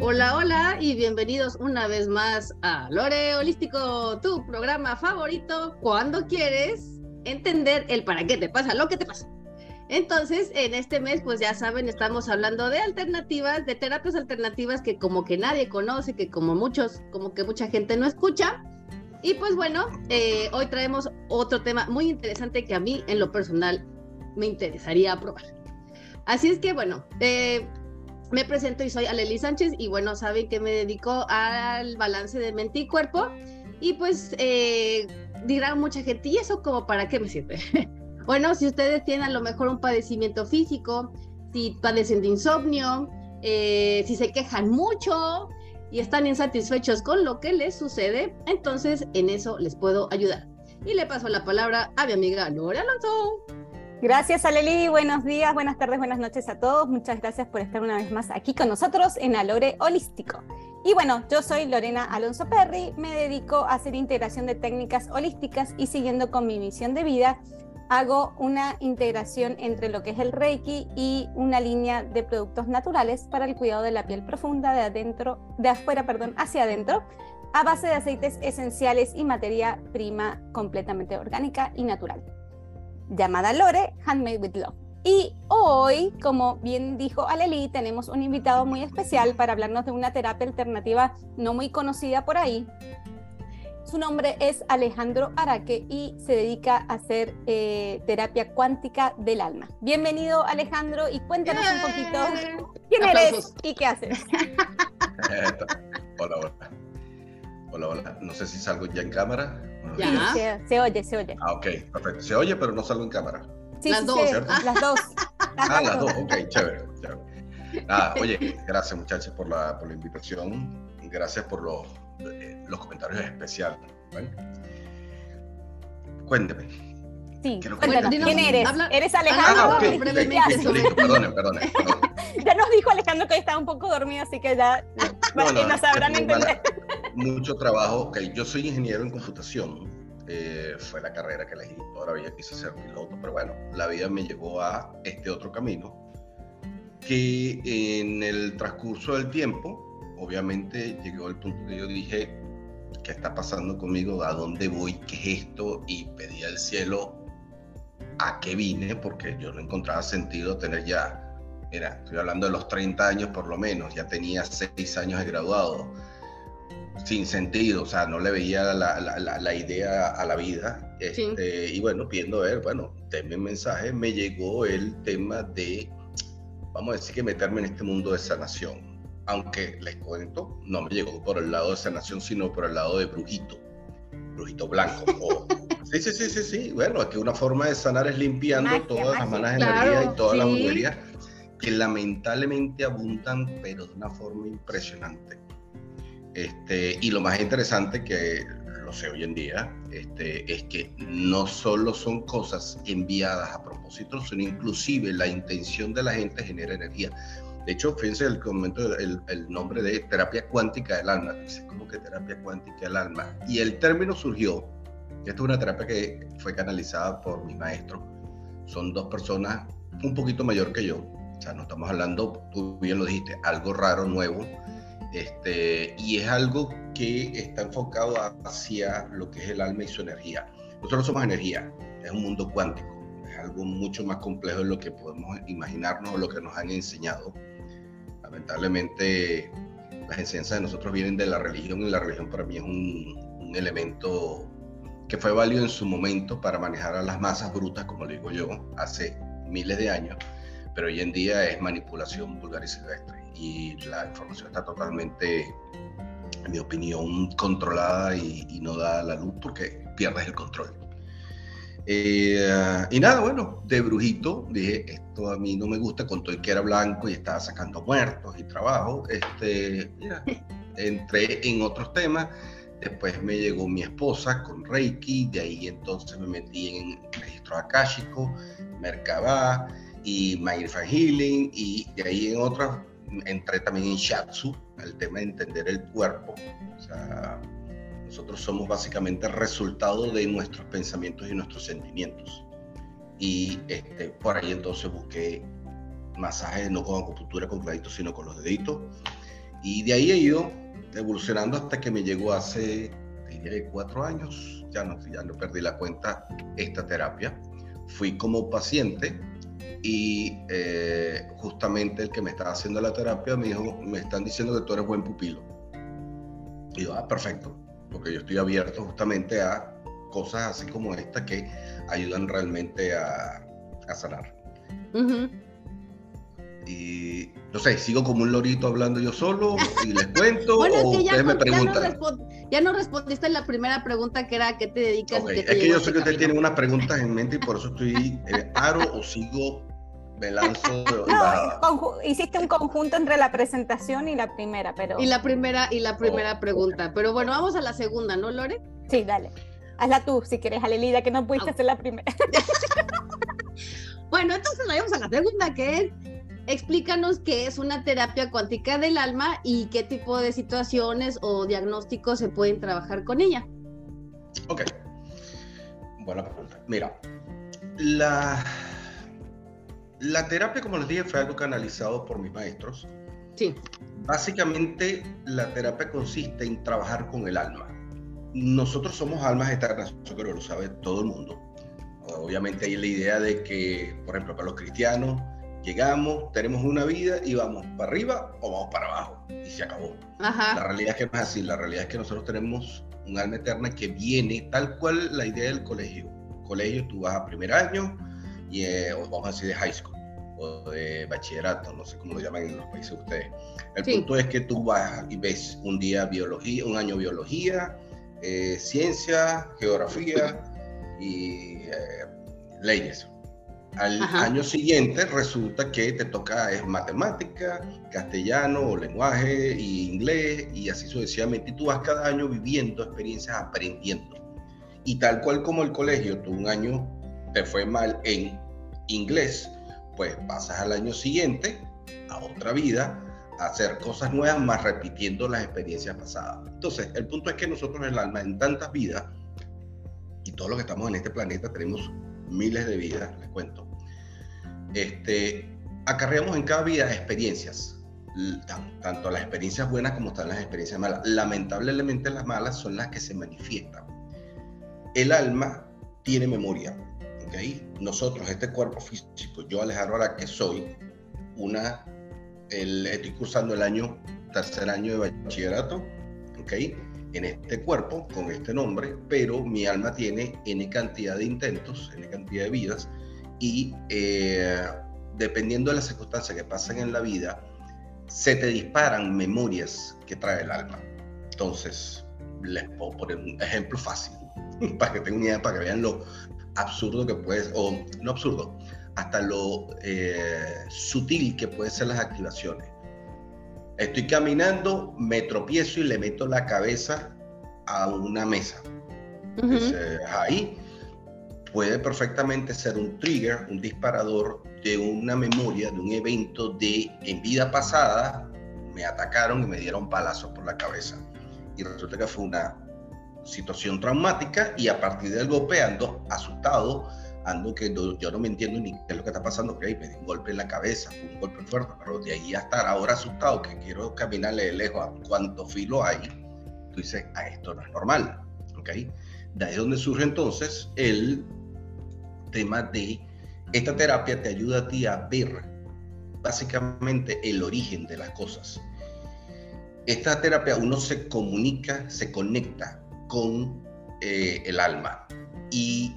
Hola, hola y bienvenidos una vez más a Lore Holístico, tu programa favorito cuando quieres entender el para qué te pasa lo que te pasa. Entonces, en este mes, pues ya saben, estamos hablando de alternativas, de terapias alternativas que como que nadie conoce, que como muchos, como que mucha gente no escucha. Y pues bueno, eh, hoy traemos otro tema muy interesante que a mí en lo personal me interesaría probar. Así es que bueno, eh, me presento y soy Aleli Sánchez y bueno, saben que me dedico al balance de mente y cuerpo y pues eh, dirán mucha gente, ¿y eso como para qué me sirve? bueno, si ustedes tienen a lo mejor un padecimiento físico, si padecen de insomnio, eh, si se quejan mucho y están insatisfechos con lo que les sucede, entonces en eso les puedo ayudar. Y le paso la palabra a mi amiga Lore Alonso. Gracias, Aleli. Buenos días, buenas tardes, buenas noches a todos. Muchas gracias por estar una vez más aquí con nosotros en Alore Holístico. Y bueno, yo soy Lorena Alonso Perry, me dedico a hacer integración de técnicas holísticas y siguiendo con mi misión de vida, hago una integración entre lo que es el Reiki y una línea de productos naturales para el cuidado de la piel profunda de adentro, de afuera, perdón, hacia adentro, a base de aceites esenciales y materia prima completamente orgánica y natural llamada Lore, Handmade with Love. Y hoy, como bien dijo Aleli, tenemos un invitado muy especial para hablarnos de una terapia alternativa no muy conocida por ahí. Su nombre es Alejandro Araque y se dedica a hacer eh, terapia cuántica del alma. Bienvenido Alejandro y cuéntanos un poquito quién eres y qué haces. hola, hola. Hola, hola. No sé si salgo ya en cámara. Ya. Se, oye, se oye. Ah, ok, perfecto. Se oye, pero no salgo en cámara. Sí, las, dos, las dos. ah, las dos, ok, chévere, chévere. Ah, oye, gracias muchachos por la, por la invitación gracias por los, eh, los comentarios especiales. Cuénteme. Sí, cuéntanos, ¿quién eres? ¿Eres Alejandro? Ah, okay, Perdón, perdón, Ya nos dijo Alejandro que hoy estaba un poco dormido, así que ya no, no, nos sabrán entender mucho trabajo. Ok, yo soy ingeniero en computación. Eh, fue la carrera que elegí. Todavía quise ser piloto, pero bueno, la vida me llevó a este otro camino. Que en el transcurso del tiempo, obviamente llegó el punto que yo dije, ¿qué está pasando conmigo? ¿A dónde voy? ¿Qué es esto? Y pedí al cielo a qué vine, porque yo no encontraba sentido tener ya, mira, estoy hablando de los 30 años por lo menos, ya tenía 6 años de graduado sin sentido, o sea, no le veía la, la, la idea a la vida. Este, Y bueno, viendo ver, bueno, denme un mensaje, me llegó el tema de, vamos a decir que meterme en este mundo de sanación. Aunque les cuento, no me llegó por el lado de sanación, sino por el lado de brujito, brujito blanco. sí, sí, sí, sí, sí. Bueno, es que una forma de sanar es limpiando todas las malas energías y todas las brujerías que lamentablemente abundan, pero de una forma impresionante. Este, y lo más interesante que lo sé hoy en día este, es que no solo son cosas enviadas a propósito, sino inclusive la intención de la gente genera energía. De hecho, fíjense el el, el, nombre de terapia cuántica del alma. Dice, ¿cómo que terapia cuántica del alma? Y el término surgió, esta es una terapia que fue canalizada por mi maestro. Son dos personas un poquito mayor que yo. O sea, no estamos hablando, tú bien lo dijiste, algo raro, nuevo este, y es algo que está enfocado hacia lo que es el alma y su energía. Nosotros somos energía, es un mundo cuántico, es algo mucho más complejo de lo que podemos imaginarnos o lo que nos han enseñado. Lamentablemente, las enseñanzas de nosotros vienen de la religión y la religión para mí es un, un elemento que fue válido en su momento para manejar a las masas brutas, como le digo yo, hace miles de años, pero hoy en día es manipulación vulgar y silvestre y la información está totalmente, en mi opinión, controlada y, no da la luz porque pierdes el control. Eh, y nada, bueno, de brujito dije, esto a mí no me gusta, con todo el que era blanco y estaba sacando muertos y trabajo, este, entré en otros temas, después me llegó mi esposa con Reiki, de ahí entonces me metí en registro akáshico, Merkabah y Mindful Healing, y de ahí en otras entré también en Shatsu, el tema de entender el cuerpo. O sea, nosotros somos básicamente el resultado de nuestros pensamientos y nuestros sentimientos. Y este, por ahí entonces busqué masajes no con acupuntura con clavitos, sino con los deditos. Y de ahí he ido evolucionando hasta que me llegó hace, diría, cuatro años, ya no, ya no perdí la cuenta, esta terapia. Fui como paciente y eh, justamente el que me estaba haciendo la terapia me dijo, me están diciendo que tú eres buen pupilo. Y yo, ah, perfecto, porque yo estoy abierto justamente a cosas así como esta que ayudan realmente a, a sanar. Y no sé, sigo como un lorito hablando yo solo y les cuento o ustedes me preguntan. Ya no, respondiste la primera pregunta que era ¿a qué te dedicas? es que yo sé que ustedes tienen unas preguntas en mente y por eso estoy eh, aro o sigo, me lanzo. no, hiciste un conjunto entre la presentación y la primera, pero. Y la primera, y la primera oh, pregunta. Pero bueno, vamos a la segunda, ¿no, Lore? Sí, dale. Hazla tú, si quieres, Alelida, que no pudiste hacer la primera. bueno, entonces vamos a la segunda, que es explícanos qué es una terapia cuántica del alma y qué tipo de situaciones o diagnósticos se pueden trabajar con ella. Ok. Buena pregunta. Mira, la, la terapia, como les dije, fue algo canalizado por mis maestros. Sí. Básicamente, la terapia consiste en trabajar con el alma. Nosotros somos almas eternas, yo creo que lo sabe todo el mundo. Obviamente hay la idea de que, por ejemplo, para los cristianos, llegamos, tenemos una vida y vamos para arriba o vamos para abajo y se acabó. La realidad es que no es así, la realidad es que nosotros tenemos un alma eterna que viene tal cual la idea del colegio. Colegio, tú vas a primer año y eh, vamos a decir de high school o de bachillerato, no sé cómo lo llaman en los países de ustedes. El punto es que tú vas y ves un día biología, un año biología, eh, ciencia, geografía y eh, leyes al año siguiente resulta que te toca es matemática, castellano, lenguaje y inglés y así sucesivamente. Y tú vas cada año viviendo experiencias, aprendiendo. Y tal cual como el colegio, tú un año te fue mal en inglés, pues pasas al año siguiente a otra vida, a hacer cosas nuevas, más repitiendo las experiencias pasadas. Entonces, el punto es que nosotros el alma, en tantas vidas, y todos los que estamos en este planeta tenemos miles de vidas, les cuento, este, acarreamos en cada vida experiencias, tanto las experiencias buenas como están las experiencias malas. Lamentablemente las malas son las que se manifiestan. El alma tiene memoria, ¿okay? Nosotros, este cuerpo físico, yo Alejandro ahora que soy una, el, estoy cursando el año, tercer año de bachillerato, ¿okay? en este cuerpo, con este nombre, pero mi alma tiene N cantidad de intentos, N cantidad de vidas, y eh, dependiendo de las circunstancias que pasan en la vida, se te disparan memorias que trae el alma. Entonces, les puedo poner un ejemplo fácil, para que tengan una idea, para que vean lo absurdo que puede, o no absurdo, hasta lo eh, sutil que pueden ser las activaciones. Estoy caminando, me tropiezo y le meto la cabeza a una mesa. ahí puede perfectamente ser un trigger, un disparador de una memoria, de un evento de en vida pasada, me atacaron y me dieron palazos por la cabeza. Y resulta que fue una situación traumática y a partir del golpe ando asustado, ando que yo no me entiendo ni qué es lo que está pasando, ok, me di un golpe en la cabeza, un golpe fuerte, pero de ahí a estar ahora asustado, que quiero caminarle de lejos a cuánto filo hay, tú dices, ah, esto no es normal, ok. De ahí es donde surge entonces el tema de esta terapia te ayuda a ti a ver básicamente el origen de las cosas. Esta terapia uno se comunica, se conecta con eh, el alma y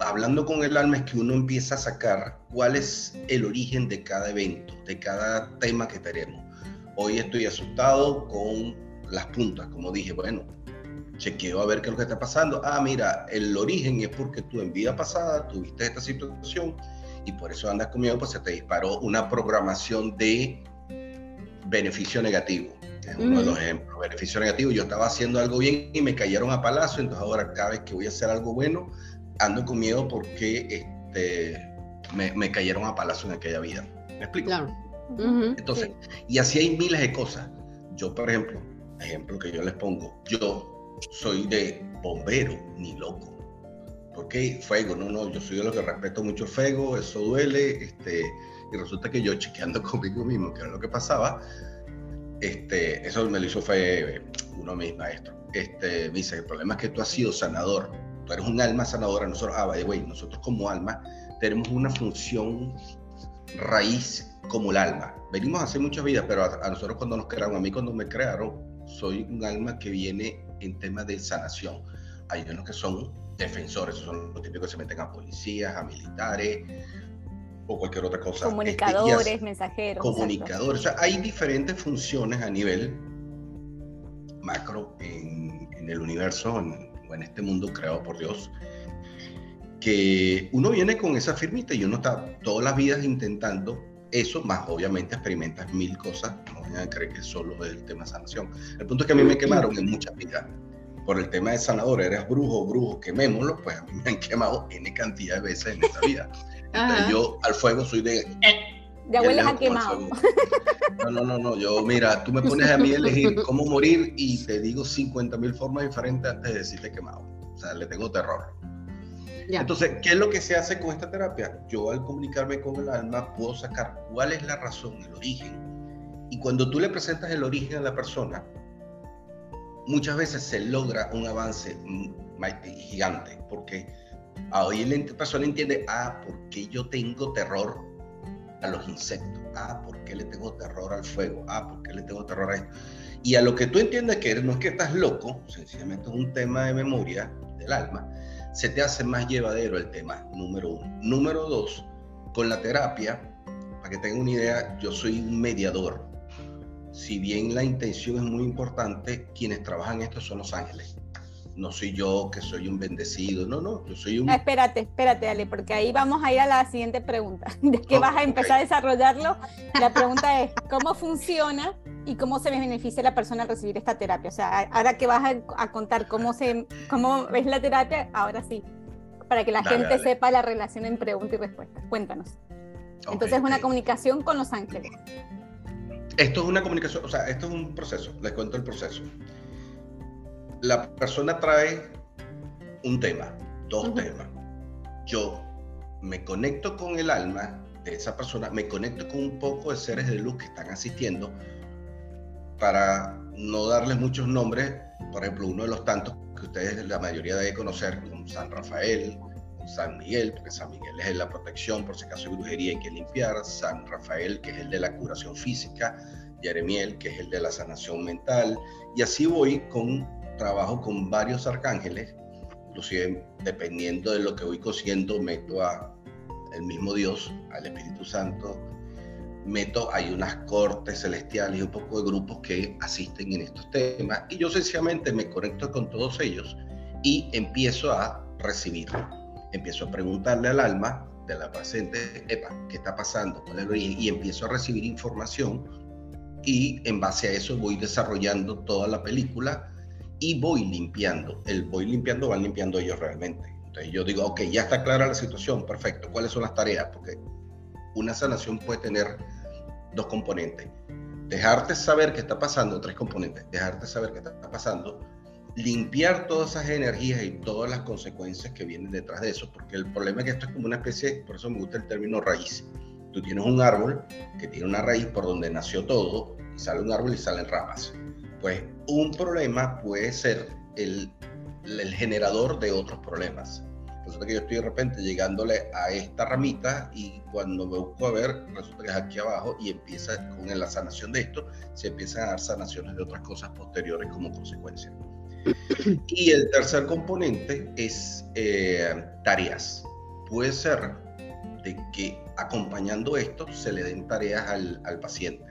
hablando con el alma es que uno empieza a sacar cuál es el origen de cada evento, de cada tema que tenemos. Hoy estoy asustado con las puntas, como dije, bueno, chequeo a ver qué es lo que está pasando. Ah, mira, el origen es porque tú en vida pasada tuviste esta situación y por eso andas conmigo, pues se te disparó una programación de beneficio negativo. Es uno de los ejemplos. Beneficio negativo, yo estaba haciendo algo bien y me cayeron a palazo, entonces ahora cada vez que voy a hacer algo bueno, ando con miedo porque este, me, me cayeron a palazo en aquella vida. ¿Me explico? Claro. Entonces, y así hay miles de cosas. Yo, por ejemplo, ejemplo que yo les pongo, yo soy de bombero, ni loco. Porque fuego, no, no, yo soy de los que respeto mucho el fuego, eso duele, este, y resulta que yo chequeando conmigo mismo, que era lo que pasaba, este, eso me lo hizo fue uno de mis maestros. Este, me dice, el problema es que tú has sido sanador, tú eres un alma sanadora, nosotros, ah, vaya, güey, nosotros como alma tenemos una función raíz como el alma. Venimos a hacer muchas vidas, pero a, nosotros cuando nos crearon, a mí cuando me crearon, soy un alma que viene en temas de sanación. Hay unos que son defensores, son los típicos que se meten a policías, a militares o cualquier otra cosa. Comunicadores, mensajeros. Comunicadores, o sea, hay diferentes funciones a nivel macro en, el universo o en este mundo creado por Dios que uno viene con esa firmita y uno está todas las vidas intentando eso, más obviamente experimentas mil cosas, no vayan a creer que solo es el tema de sanación. El punto es que a mí me quemaron en muchas vidas por el tema de sanador, eres brujo, brujo, quemémoslo, pues a mí me han quemado N cantidad de veces en esta vida. Yo al fuego soy de... Ya hueles a quemado. No, no, no, no, yo, mira, tú me pones a mí a elegir cómo morir y te digo 50 mil formas diferentes antes de decirte quemado. O sea, le tengo terror. Entonces, ¿qué es lo que se hace con esta terapia? Yo al comunicarme con el alma puedo sacar cuál es la razón, el origen. Y cuando tú le presentas el origen a la persona, muchas veces se logra un avance gigante, porque hoy la persona entiende, ah, ¿por qué yo tengo terror a los insectos? Ah, ¿por qué le tengo terror al fuego? Ah, ¿por qué le tengo terror a esto? Y a lo que tú entiendes que no es que estás loco, sencillamente es un tema de memoria del alma, se te hace más llevadero el tema, número uno. Número dos, con la terapia, para que tengan una idea, yo soy un mediador. Si bien la intención es muy importante, quienes trabajan esto son los ángeles. No soy yo que soy un bendecido, no, no, yo soy un... Ah, espérate, espérate, Ale, porque ahí vamos a ir a la siguiente pregunta. ¿De qué vas a empezar a desarrollarlo? La pregunta es, ¿cómo funciona y cómo se beneficia la persona al recibir esta terapia. O sea, ahora que vas a, contar cómo, se, cómo ves la terapia, ahora sí, para que la gente sepa la relación en pregunta y respuesta. Cuéntanos. Entonces es una comunicación con los ángeles. Esto es una comunicación, o sea, esto es un proceso, les cuento el proceso. La persona trae un tema, dos temas. Yo me conecto con el alma de esa persona, me conecto con un poco de seres de luz que están asistiendo, para no darles muchos nombres, por ejemplo, uno de los tantos que ustedes la mayoría debe conocer, como San Rafael, San Miguel, porque San Miguel es el de la protección, por si acaso hay brujería hay que limpiar, San Rafael, que es el de la curación física, Jeremiel, que es el de la sanación mental, y así voy con trabajo con varios arcángeles, inclusive dependiendo de lo que voy consiguiendo, meto a el mismo Dios, al Espíritu Santo, meto, hay unas cortes celestiales y un poco de grupos que asisten en estos temas y yo sencillamente me conecto con todos ellos y empiezo a recibir, empiezo a preguntarle al alma de la paciente, epa, ¿qué está pasando? Y empiezo a recibir información y en base a eso voy desarrollando toda la película y voy limpiando. El voy limpiando, van limpiando ellos realmente. Entonces yo digo, ok, ya está clara la situación, perfecto. ¿Cuáles son las tareas? Porque una sanación puede tener dos componentes. Dejarte saber qué está pasando, tres componentes. Dejarte saber qué está pasando, limpiar todas esas energías y todas las consecuencias que vienen detrás de eso, porque el problema es que esto es como una especie, por eso me gusta el término raíz. Tú tienes un árbol que tiene una raíz por donde nació todo, y sale un árbol y salen ramas. Pues un problema puede ser el, generador de otros problemas. Resulta que yo estoy de repente llegándole a esta ramita y cuando me busco a ver, resulta que es aquí abajo y empieza con la sanación de esto, se empiezan a dar sanaciones de otras cosas posteriores como consecuencia. Y el tercer componente es eh, tareas. Puede ser de que acompañando esto se le den tareas al paciente.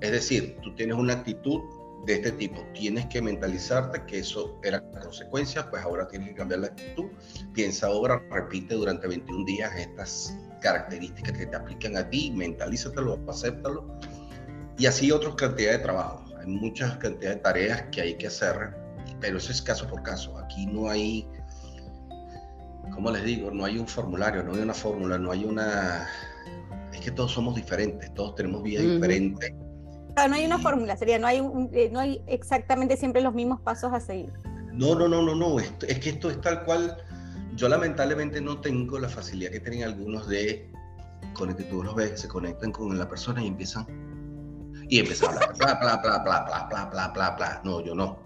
Es decir, tú tienes una actitud de este tipo. Tienes que mentalizarte que eso era consecuencia, pues ahora tienes que cambiar la actitud. Piensa ahora, repite durante 21 días estas características que te aplican a ti, mentalízatelo, acéptalo. Y así otras cantidades de trabajo. Hay muchas cantidades de tareas que hay que hacer, pero eso es caso por caso. Aquí no hay, como les digo, no hay un formulario, no hay una fórmula, no hay una... Es que todos somos diferentes, todos tenemos vidas diferentes no hay una fórmula, sería, no hay, eh, no hay exactamente siempre los mismos pasos a seguir. No, no, no, no, no, es que esto es tal cual. Yo lamentablemente no tengo la facilidad que tienen algunos de, con el que tú los ves, se conectan con la persona y empiezan, Y empecé a hablar, bla, bla, bla, bla, bla, bla, bla, bla, bla. No, yo no.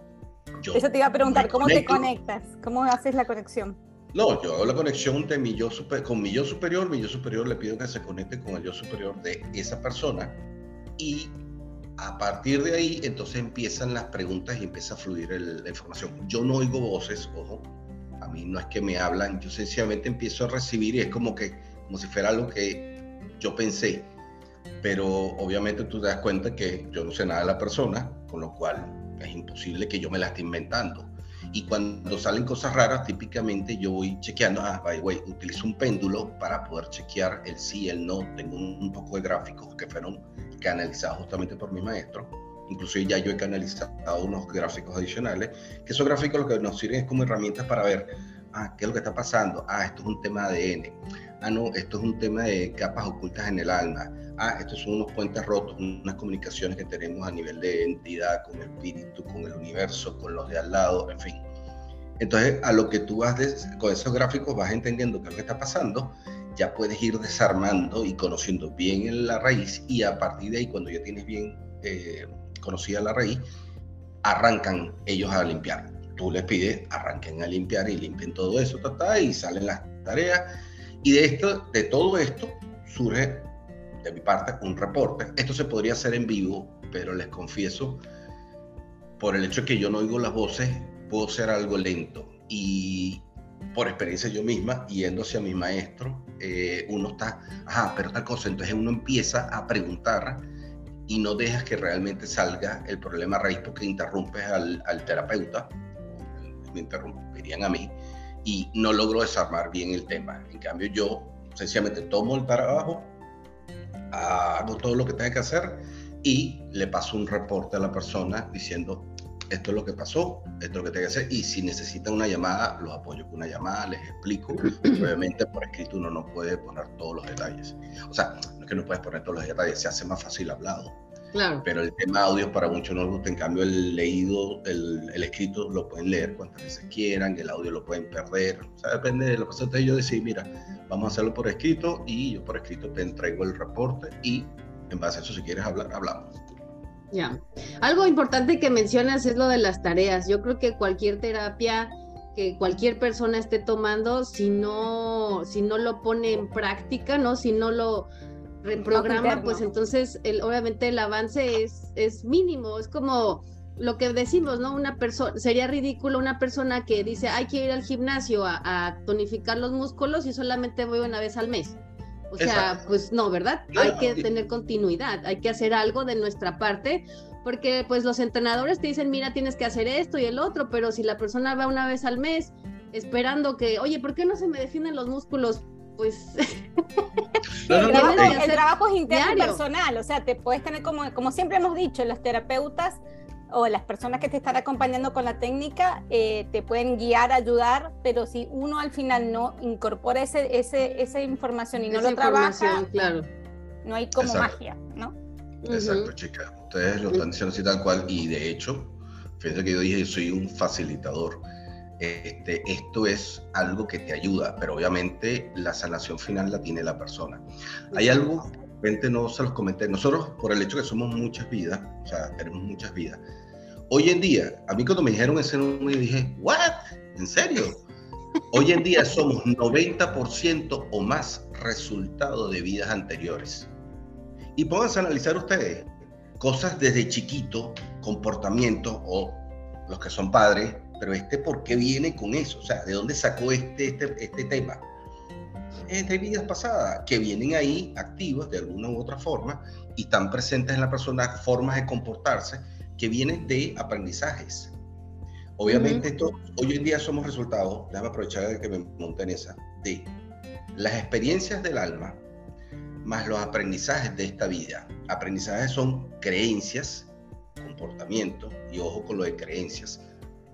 Yo Eso te iba a preguntar, ¿cómo te conectas? ¿Cómo haces la conexión? No, yo hago la conexión de mi yo super, con mi yo superior. Mi yo superior le pido que se conecte con el yo superior de esa persona. Y a partir de ahí, entonces empiezan las preguntas y empieza a fluir la información. Yo no oigo voces, ojo. A mí no es que me hablan, yo sencillamente empiezo a recibir y es como que, como si fuera algo que yo pensé. Pero obviamente tú te das cuenta que yo no sé nada de la persona, con lo cual es imposible que yo me la esté inventando y cuando salen cosas raras, típicamente yo voy chequeando, ah, by the way, utilizo un péndulo para poder chequear el sí, el no. Tengo un, poco de gráficos que fueron canalizados justamente por mi maestro. Incluso ya yo he canalizado unos gráficos adicionales, que esos gráficos lo que nos sirven es como herramientas para ver, ah, ¿qué es lo que está pasando? Ah, esto es un tema de ADN. Ah, no, esto es un tema de capas ocultas en el alma. Ah, estos son unos puentes rotos, unas comunicaciones que tenemos a nivel de entidad con el espíritu, con el universo, con los de al lado, en fin. Entonces, a lo que tú vas con esos gráficos vas entendiendo qué es lo que está pasando, ya puedes ir desarmando y conociendo bien la raíz y a partir de ahí, cuando ya tienes bien eh, conocida la raíz, arrancan ellos a limpiar. Tú les pides, arranquen a limpiar y limpien todo eso, y salen las tareas. Y de, esto, de todo esto surge de mi parte un reporte. Esto se podría hacer en vivo, pero les confieso, por el hecho de que yo no oigo las voces, puedo ser algo lento. Y por experiencia yo misma, yendo hacia mi maestro, eh, uno está, ajá, pero tal cosa. Entonces uno empieza a preguntar y no dejas que realmente salga el problema raíz porque interrumpes al, al terapeuta, me interrumpirían a mí, y no logro desarmar bien el tema. En cambio, yo sencillamente tomo el trabajo, hago todo lo que tenga que hacer y le paso un reporte a la persona diciendo esto es lo que pasó, esto es lo que tengo que hacer y si necesitan una llamada, los apoyo con una llamada, les explico. Obviamente por escrito uno no puede poner todos los detalles. O sea, no es que no puedes poner todos los detalles, se hace más fácil hablado. Claro. Pero el tema audio para muchos no les gusta, en cambio el leído, el, el, escrito lo pueden leer cuantas veces quieran, el audio lo pueden perder. O sea, depende de lo que sea. Yo decir, mira, vamos a hacerlo por escrito y yo por escrito te entrego el reporte y en base a eso si quieres hablar, hablamos. Ya. Algo importante que mencionas es lo de las tareas. Yo creo que cualquier terapia que cualquier persona esté tomando, si no, si no lo pone en práctica, ¿no? Si no lo reprograma, pues entonces el, obviamente el avance es, es mínimo. Es como lo que decimos, ¿no? Una persona, sería ridículo una persona que dice, hay que ir al gimnasio a, a, tonificar los músculos y solamente voy una vez al mes. O sea, pues no, ¿verdad? hay que tener continuidad, hay que hacer algo de nuestra parte, porque pues los entrenadores te dicen, mira, tienes que hacer esto y el otro, pero si la persona va una vez al mes esperando que, oye, ¿por qué no se me definen los músculos? Pues el, trabajo, es interno y personal, o sea, te puedes tener como, como siempre hemos dicho, los terapeutas o las personas que te están acompañando con la técnica eh, te pueden guiar, ayudar, pero si uno al final no incorpora ese, ese, esa información y no lo trabaja, claro. no hay como magia, ¿no? Exacto, chicas. Ustedes lo están diciendo así tal cual y de hecho, fíjense que yo dije, soy un facilitador. Este, esto es algo que te ayuda, pero obviamente la sanación final la tiene la persona. Hay algo, repente no se los comenté, nosotros por el hecho que somos muchas vidas, o sea, tenemos muchas vidas, Hoy en día, a mí cuando me dijeron ese número, dije, ¿what? ¿En serio? Hoy en día somos 90% o más resultado de vidas anteriores. Y pónganse a analizar ustedes cosas desde chiquito, comportamiento o los que son padres, pero este por qué viene con eso, o sea, ¿de dónde sacó este, este, este tema? Es de vidas pasadas, que vienen ahí activas de alguna u otra forma y están presentes en la persona formas de comportarse que vienen de aprendizajes. Obviamente, esto, hoy en día somos resultados, déjame aprovechar de que me monté en esa, de las experiencias del alma más los aprendizajes de esta vida. Aprendizajes son creencias, comportamiento, y ojo con lo de creencias.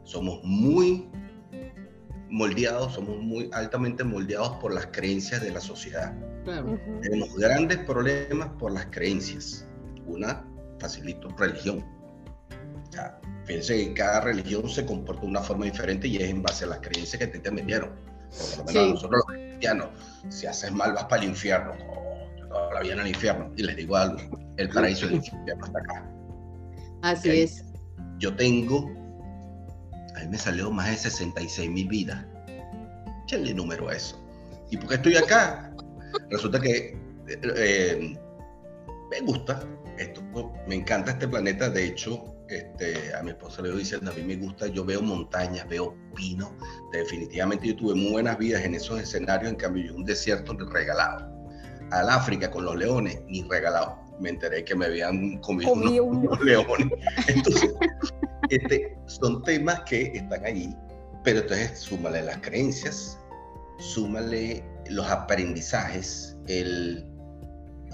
Somos muy moldeados, somos muy altamente moldeados por las creencias de la sociedad. Tenemos grandes problemas por las creencias. Una, facilito, religión fíjense que cada religión se comporta de una forma diferente y es en base a las creencias que te, te metieron. Por lo menos nosotros los cristianos, si haces mal vas para el infierno. todavía en el infierno. Y les digo algo, el paraíso y el infierno está acá. Así es. Yo tengo, a mí me salió más de 66 mil vidas. Échenle número a eso. ¿Y por qué estoy acá? Resulta que eh, me gusta esto, me encanta este planeta. De hecho, este, a mi esposa le dice, a mí me gusta, yo veo montañas, veo pinos. Definitivamente yo tuve muy buenas vidas en esos escenarios, en cambio yo un desierto regalado. Al África con los leones, ni regalado. Me enteré que me habían comido unos, leones. Entonces, este, son temas que están allí, pero entonces súmale las creencias, súmale los aprendizajes, el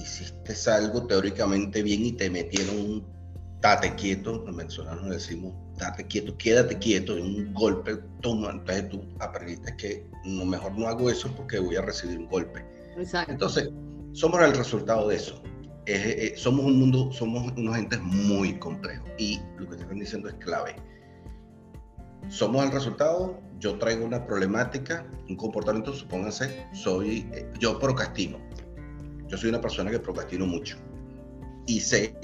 hiciste algo teóricamente bien y te metieron un date quieto, los venezolanos decimos, date quieto, quédate quieto, un golpe, toma, entonces tú aprendiste que no, mejor no hago eso porque voy a recibir un golpe. Exacto. Entonces, somos el resultado de eso. Eh, somos un mundo, somos unos entes muy complejos y lo que te están diciendo es clave. Somos el resultado, yo traigo una problemática, un comportamiento, supónganse, soy, eh, yo procrastino. Yo soy una persona que procrastino mucho y sé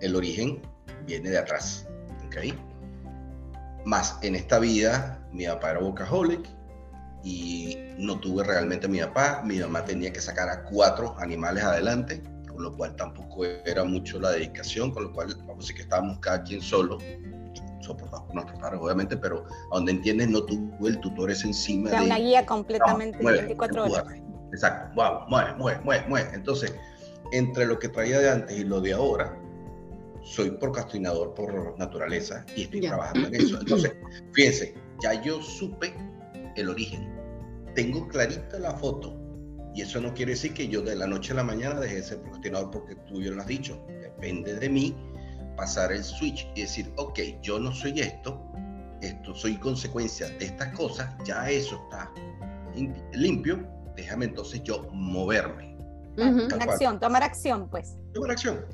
el origen viene de atrás. ¿ok? Más en esta vida, mi papá era bocaholic y no tuve realmente a mi papá. Mi mamá tenía que sacar a cuatro animales adelante, con lo cual tampoco era mucho la dedicación, con lo cual vamos a decir que estábamos cada quien solo, soportados por nuestros padres, obviamente, pero a donde entiendes, no tuve el tutor ese encima. de, una guía completamente de 24 horas. Exacto, wow, mueve, mueve, mueve, mueve. Entonces, entre lo que traía de antes y lo de ahora, soy procrastinador por naturaleza y estoy trabajando en eso. Entonces, fíjense, ya yo supe el origen. Tengo clarita la foto. Y eso no quiere decir que yo de la noche a la mañana deje de ser procrastinador porque tú bien lo has dicho. Depende de mí pasar el switch y decir, ok, yo no soy esto, esto soy consecuencia de estas cosas, ya eso está limpio, déjame entonces yo moverme. acción, tomar acción, pues. Tomar acción.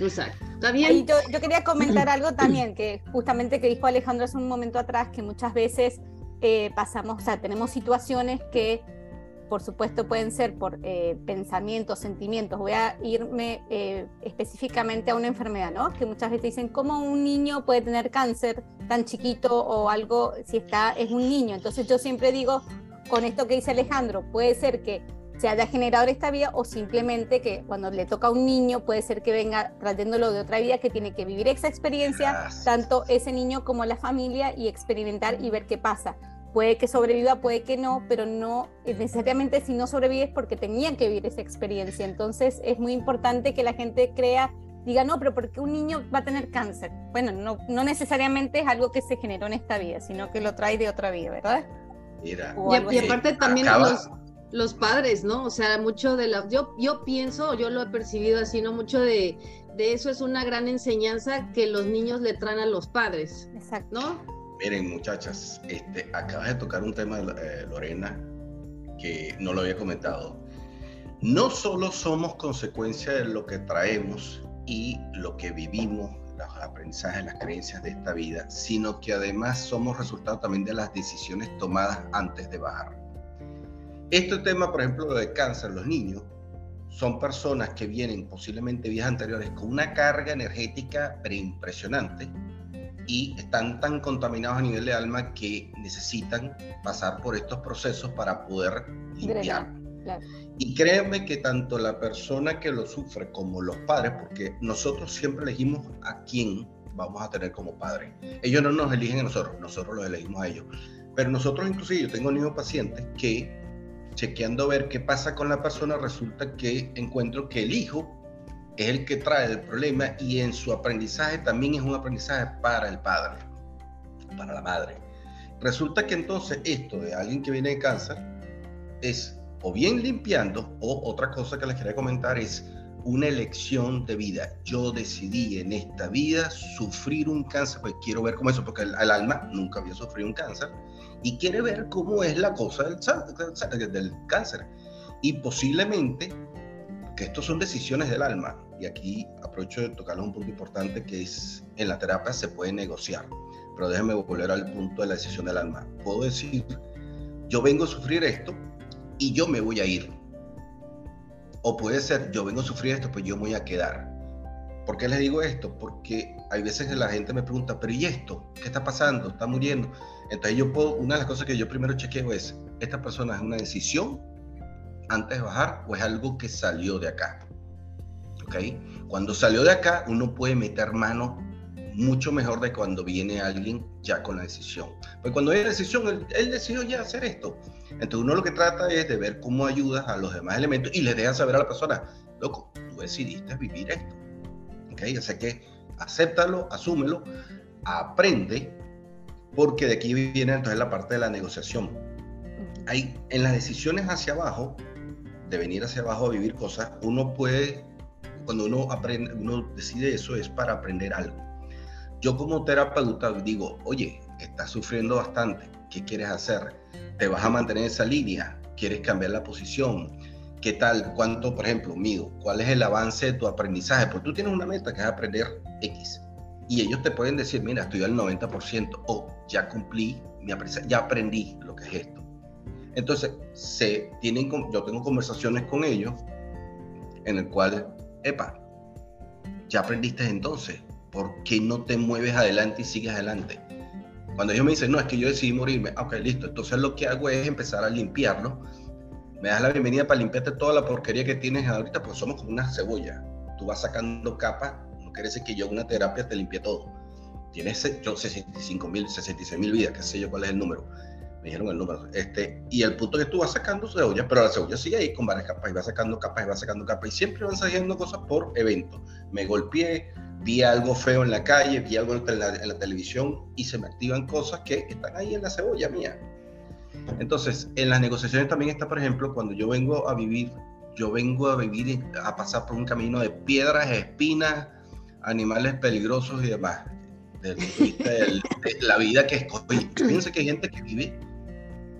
Exacto. ¿Está bien? yo, yo, quería comentar algo también, que justamente que dijo Alejandro hace un momento atrás, que muchas veces eh, pasamos, o sea, tenemos situaciones que por supuesto pueden ser por eh, pensamientos, sentimientos. Voy a irme eh, específicamente a una enfermedad, ¿no? Que muchas veces dicen, ¿cómo un niño puede tener cáncer tan chiquito o algo si está, es un niño? Entonces yo siempre digo, con esto que dice Alejandro, puede ser que se haya generado esta vida o simplemente que cuando le toca a un niño puede ser que venga trayéndolo de otra vida que tiene que vivir esa experiencia, tanto ese niño como la familia y experimentar y ver qué pasa. Puede que sobreviva, puede que no, pero no necesariamente si no sobrevive es porque tenía que vivir esa experiencia. Entonces es muy importante que la gente crea, diga, no, pero porque un niño va a tener cáncer? Bueno, no, no necesariamente es algo que se generó en esta vida, sino que lo trae de otra vida, ¿verdad? Mira. Y, aparte también los, los padres, ¿no? O sea, mucho de la, yo, yo pienso, yo lo he percibido así, ¿no? Mucho de, de eso es una gran enseñanza que los niños le traen a los padres, Exacto. ¿no? Miren, muchachas, este, acabas de tocar un tema, eh, Lorena, que no lo había comentado. No solo somos consecuencia de lo que traemos y lo que vivimos, los aprendizajes, las creencias de esta vida, sino que además somos resultado también de las decisiones tomadas antes de bajar. Este tema, por ejemplo, de cáncer, los niños, son personas que vienen posiblemente días anteriores con una carga energética preimpresionante y están tan contaminados a nivel de alma que necesitan pasar por estos procesos para poder limpiar. Y créanme que tanto la persona que lo sufre como los padres, porque nosotros siempre elegimos a quién vamos a tener como padre. Ellos no nos eligen a nosotros, nosotros los elegimos a ellos. Pero nosotros inclusive, yo tengo niños pacientes que chequeando a ver qué pasa con la persona, resulta que encuentro que el hijo es el que trae el problema y en su aprendizaje también es un aprendizaje para el padre, para la madre. Resulta que entonces esto de alguien que viene de cáncer es o bien limpiando o otra cosa que les quería comentar es una elección de vida. Yo decidí en esta vida sufrir un cáncer, pues quiero ver cómo eso, porque el, alma nunca había sufrido un cáncer y quiere ver cómo es la cosa del, del cáncer. Y posiblemente, que estos son decisiones del alma, y aquí aprovecho de tocar un punto importante que es en la terapia se puede negociar, pero déjeme volver al punto de la decisión del alma. Puedo decir, yo vengo a sufrir esto y yo me voy a ir. O puede ser, yo vengo a sufrir esto, pues yo me voy a quedar. ¿Por qué les digo esto? Porque hay veces que la gente me pregunta, pero ¿y esto? ¿Qué está pasando? ¿Está muriendo? Entonces yo puedo, una de las cosas que yo primero chequeo es, ¿esta persona es una decisión antes de bajar o es algo que salió de acá? Cuando salió de acá, uno puede meter mano mucho mejor de cuando viene alguien ya con la decisión. Pues cuando hay decisión, él, él, decidió ya hacer esto. Entonces uno lo que trata es de ver cómo ayudas a los demás elementos y les deja saber a la persona, loco, tú decidiste vivir esto. ¿Ok? Así que acéptalo, asúmelo, aprende, porque de aquí viene entonces la parte de la negociación. Hay, en las decisiones hacia abajo, de venir hacia abajo a vivir cosas, uno puede, cuando uno aprende, uno decide eso es para aprender algo yo como terapeuta digo, oye, estás sufriendo bastante, ¿qué quieres hacer? ¿Te vas a mantener en esa línea? ¿Quieres cambiar la posición? ¿Qué tal? ¿Cuánto, por ejemplo, mido? ¿Cuál es el avance de tu aprendizaje? Porque tú tienes una meta que es aprender X. Y ellos te pueden decir, mira, estoy al 90% o ya cumplí mi aprendizaje, ya aprendí lo que es esto. Entonces, se tienen, yo tengo conversaciones con ellos en el cual, epa, ya aprendiste entonces, ¿por qué no te mueves adelante y sigues adelante? Cuando ellos me dicen, no, es que yo decidí morirme, ok, listo, entonces lo que hago es empezar a limpiarlo. Me das la bienvenida para limpiarte toda la porquería que tienes ahorita, porque somos como una cebolla. Tú vas sacando capas, no quiere decir que yo una terapia te limpie todo. Tienes yo 65 mil, 66 mil vidas, qué sé yo cuál es el número. Me dijeron el número. Este, y el punto que tú vas sacando cebolla, pero la cebolla sigue ahí con varias capas y va sacando capas y va sacando capas y siempre van saliendo cosas por evento. Me golpeé, vi algo feo en la calle, vi algo en la, televisión y se me activan cosas que están ahí en la cebolla mía. Entonces, en las negociaciones también está, por ejemplo, cuando yo vengo a vivir, yo vengo a vivir, a pasar por un camino de piedras, espinas, animales peligrosos y demás. de la vida que escogí. Fíjense que hay gente que vive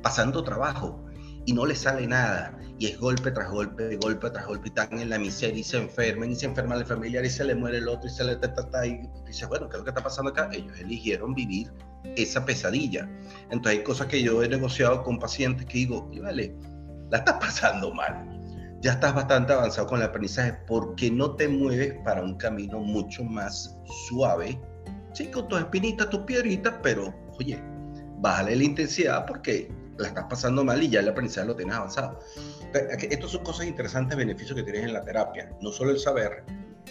pasando trabajo y no le sale nada y es golpe tras golpe, golpe tras golpe, y están en la miseria y se enferman y se enferma el familiar y se le muere el otro y se le ta, y dice, bueno, ¿qué es lo que está pasando acá? Ellos eligieron vivir esa pesadilla. Entonces hay cosas que yo he negociado con pacientes que digo, y vale, la estás pasando mal. Ya estás bastante avanzado con el aprendizaje, ¿por qué no te mueves para un camino mucho más suave? Sí, con tus espinitas, tus piedritas, pero oye, bájale la intensidad porque la estás pasando mal y ya el aprendizaje lo tienes avanzado. Estas son cosas interesantes, beneficios que tienes en la terapia. No solo el saber,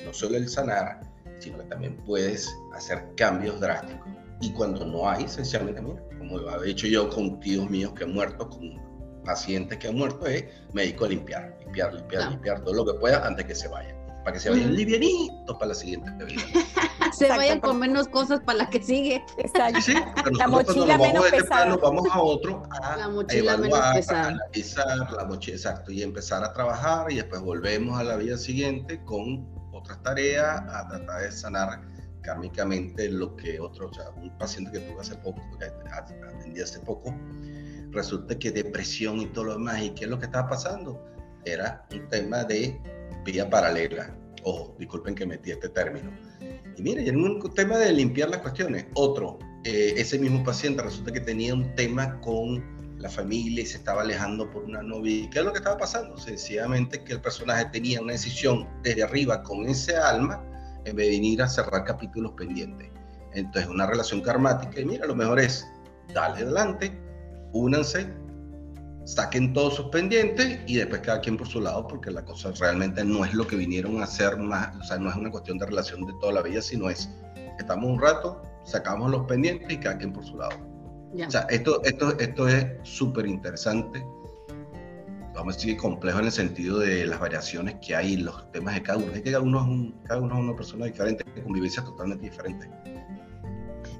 no solo el sanar, sino que también puedes hacer cambios drásticos. Y cuando no hay, esencialmente, mira, como lo he hecho yo con tíos míos que han muerto, con pacientes que han muerto, es me dedico a limpiar, limpiar, limpiar, limpiar todo lo que pueda antes que se vayan para que se vayan livianitos para la siguiente vida. se vayan con menos cosas para la que sigue. Exacto. Sí, la mochila menos este pesada. vamos a otro a la mochila menos pesada. analizar la mochila, exacto, y empezar a trabajar y después volvemos a la vida siguiente con otras tareas a tratar de sanar kármicamente lo que otro, o sea, un paciente que tuve hace poco, que atendí hace poco, resulta que depresión y todo lo demás, ¿y qué es lo que estaba pasando? Era un tema de vía paralela. Ojo, disculpen que metí este término. Y mire, en un tema de limpiar las cuestiones, otro, eh, ese mismo paciente resulta que tenía un tema con la familia y se estaba alejando por una novia. ¿Qué es lo que estaba pasando? Sencillamente que el personaje tenía una decisión desde arriba con ese alma en vez de venir a cerrar capítulos pendientes. Entonces, una relación karmática, y mira, lo mejor es, dale adelante, únanse, saquen todos sus pendientes y después cada quien por su lado, porque la cosa realmente no es lo que vinieron a hacer más, o sea, no es una cuestión de relación de toda la vida, sino es, estamos un rato, sacamos los pendientes y cada quien por su lado. O sea, esto, esto, esto es súper interesante, vamos a decir complejo en el sentido de las variaciones que hay, los temas de cada uno, es que cada uno es, un, cada uno es una persona diferente, convivencia totalmente diferente.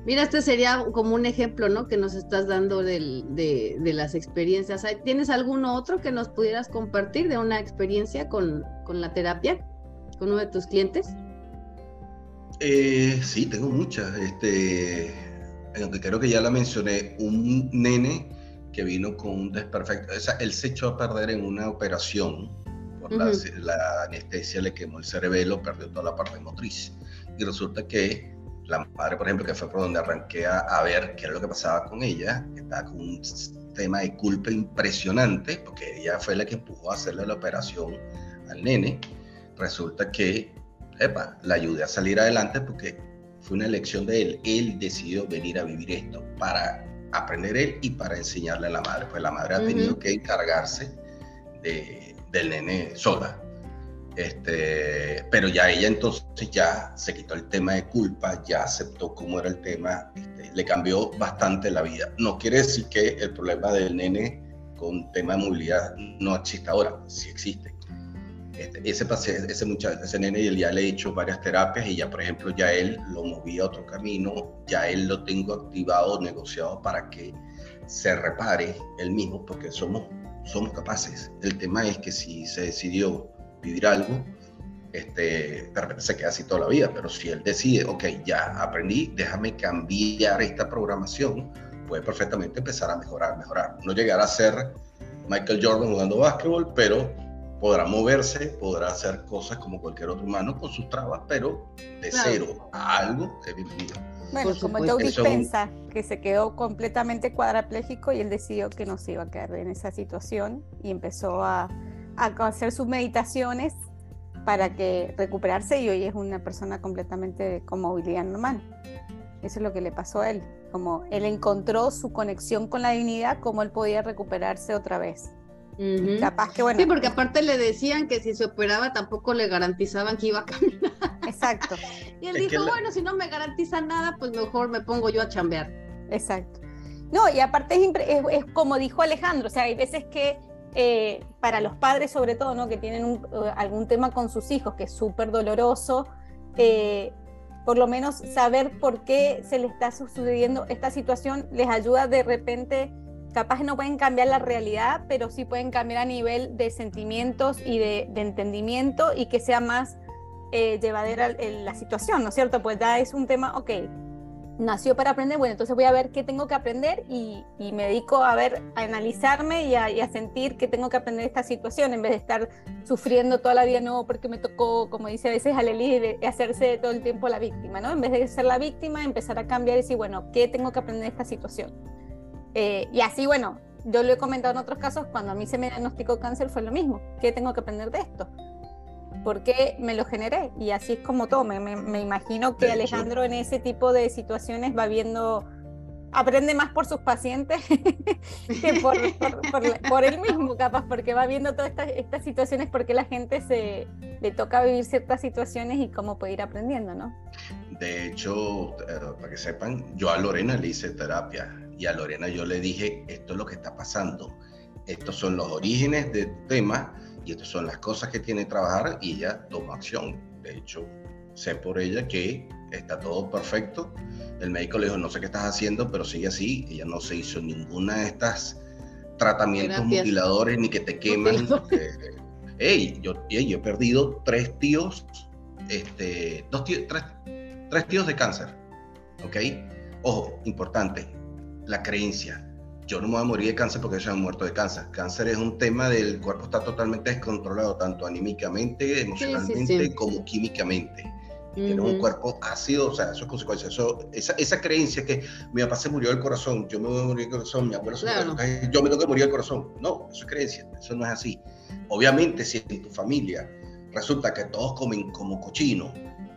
Mira, este sería como un ejemplo, ¿no? Que nos estás dando de, de, las experiencias. ¿Tienes alguno otro que nos pudieras compartir de una experiencia con, con la terapia, con uno de tus clientes? Eh, sí, tengo muchas. Este, aunque creo que ya la mencioné, un nene que vino con un desperfecto. O sea, él se echó a perder en una operación. Por la, la, anestesia le quemó el cerebelo, perdió toda la parte motriz. Y resulta que la madre, por ejemplo, que fue por donde arranqué a, ver qué era lo que pasaba con ella, que estaba con un tema de culpa impresionante, porque ella fue la que empujó a hacerle la operación al nene, resulta que, epa, la ayudé a salir adelante porque fue una elección de él. Él decidió venir a vivir esto para aprender él y para enseñarle a la madre. Pues la madre ha tenido que encargarse de, del nene sola. Este, pero ya ella entonces ya se quitó el tema de culpa, ya aceptó cómo era el tema, este, le cambió bastante la vida. No quiere decir que el problema del nene con tema de movilidad no existe ahora, sí existe. Este, ese, ese, muchacho, ese nene ya le he hecho varias terapias y ya, por ejemplo, ya él lo moví a otro camino, ya él lo tengo activado, negociado para que se repare él mismo, porque somos, somos capaces. El tema es que si se decidió vivir algo, este, de repente se queda así toda la vida, pero si él decide, ok, ya aprendí, déjame cambiar esta programación, puede perfectamente empezar a mejorar, mejorar. No llegar a ser Michael Jordan jugando básquetbol, pero podrá moverse, podrá hacer cosas como cualquier otro humano con sus trabas, pero de cero a algo es bienvenido. Bueno, como Joe Dispensa, que se quedó completamente cuadraplégico y él decidió que no se iba a quedar en esa situación y empezó a a hacer sus meditaciones para que recuperarse y hoy es una persona completamente con movilidad normal. Eso es lo que le pasó a él, como él encontró su conexión con la divinidad, cómo él podía recuperarse otra vez. Capaz que bueno. Sí, porque aparte le decían que si se operaba tampoco le garantizaban que iba a caminar. Exacto. y él dijo, bueno, si no me garantizan nada, pues mejor me pongo yo a chambear. Exacto. No, y aparte es, es como dijo Alejandro, o sea, hay veces que eh, para los padres sobre todo, ¿no? que tienen eh, algún tema con sus hijos que es súper doloroso, eh, por lo menos saber por qué se le está sucediendo esta situación les ayuda de repente, capaz no pueden cambiar la realidad, pero sí pueden cambiar a nivel de sentimientos y de, entendimiento y que sea más llevadera la situación, ¿no es cierto? Pues ya es un tema, ok, nació para aprender, bueno, entonces voy a ver qué tengo que aprender y, me dedico a ver, a analizarme y a, sentir que tengo que aprender esta situación en vez de estar sufriendo toda la vida, no, porque me tocó, como dice a veces Aleli, hacerse todo el tiempo la víctima, ¿no? En vez de ser la víctima, empezar a cambiar y decir, bueno, ¿qué tengo que aprender de esta situación? Eh, y así, bueno, yo lo he comentado en otros casos, cuando a mí se me diagnosticó cáncer fue lo mismo, ¿qué tengo que aprender de esto? ¿Por qué me lo generé? Y así es como todo. Me, me, imagino que Alejandro en ese tipo de situaciones va viendo, aprende más por sus pacientes que por, por, él mismo, capaz, porque va viendo todas estas, estas situaciones, porque la gente se le toca vivir ciertas situaciones y cómo puede ir aprendiendo, ¿no? De hecho, eh, para que sepan, yo a Lorena le hice terapia y a Lorena yo le dije, esto es lo que está pasando, estos son los orígenes del tema y estas son las cosas que tiene que trabajar y ella toma acción. De hecho, sé por ella que está todo perfecto. El médico le dijo, no sé qué estás haciendo, pero sigue así. Ella no se hizo ninguna de estas tratamientos mutiladores ni que te queman. hey, yo, yo he perdido tres tíos, este, dos tíos, tres, tres tíos de cáncer. ¿Ok? Ojo, importante, la creencia yo no me voy a morir de cáncer porque se han muerto de cáncer. Cáncer es un tema del cuerpo está totalmente descontrolado, tanto anímicamente, emocionalmente, como químicamente. Tiene un cuerpo ácido, o sea, eso es consecuencia. Eso, esa, esa, creencia que mi papá se murió del corazón, yo me voy a morir del corazón, mi abuelo se murió, yo me tengo que morir del corazón. No, eso es creencia, eso no es así. Obviamente, si en tu familia resulta que todos comen como cochino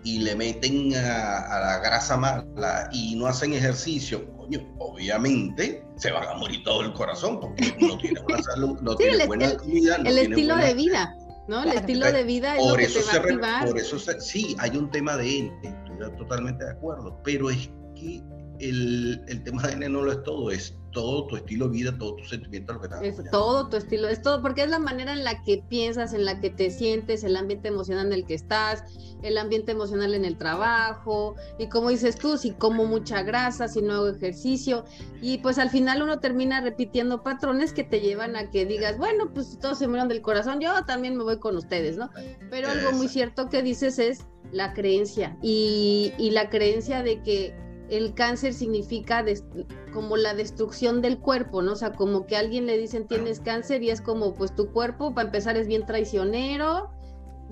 y le meten a, la grasa mala y no hacen ejercicio, coño, obviamente se van a morir todo el corazón porque no tienen buena salud, no tienen buena comida. No el estilo de vida, ¿no? El estilo de vida es por lo que te va a activar. Por eso sí, hay un tema de él, estoy totalmente de acuerdo, pero es que el, el tema de él no lo es todo, es todo tu estilo de vida, todo tu sentimiento, lo que te Es todo tu estilo, es todo, porque es la manera en la que piensas, en la que te sientes, el ambiente emocional en el que estás, el ambiente emocional en el trabajo, y como dices tú, si como mucha grasa, si no hago ejercicio, y pues al final uno termina repitiendo patrones que te llevan a que digas, bueno, pues todos se mueran del corazón, yo también me voy con ustedes, ¿no? Pero algo muy cierto que dices es la creencia, y, y la creencia de que el cáncer significa como la destrucción del cuerpo, ¿no? O sea, como que a alguien le dicen tienes cáncer y es como, pues tu cuerpo, para empezar, es bien traicionero,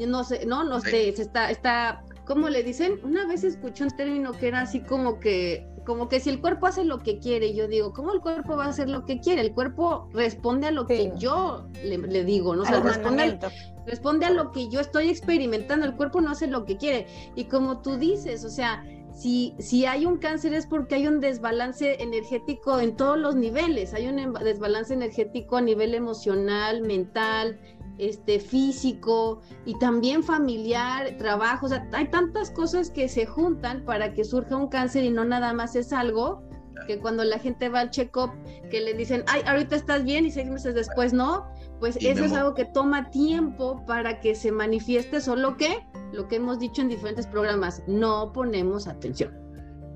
no sé, no, no sé, se está, está, ¿cómo le dicen? Una vez escuché un término que era así como que, como que si el cuerpo hace lo que quiere, yo digo, ¿cómo el cuerpo va a hacer lo que quiere? El cuerpo responde a lo que yo le, digo, ¿no? O sea, responde, responde a lo que yo estoy experimentando, el cuerpo no hace lo que quiere. Y como tú dices, o sea, si, si hay un cáncer es porque hay un desbalance energético en todos los niveles, hay un desbalance energético a nivel emocional, mental, este, físico y también familiar, trabajo, o sea, hay tantas cosas que se juntan para que surja un cáncer y no nada más es algo que cuando la gente va al check-up, que le dicen, ay, ahorita estás bien y seis meses después no, pues eso es algo que toma tiempo para que se manifieste, solo que lo que hemos dicho en diferentes programas, no ponemos atención.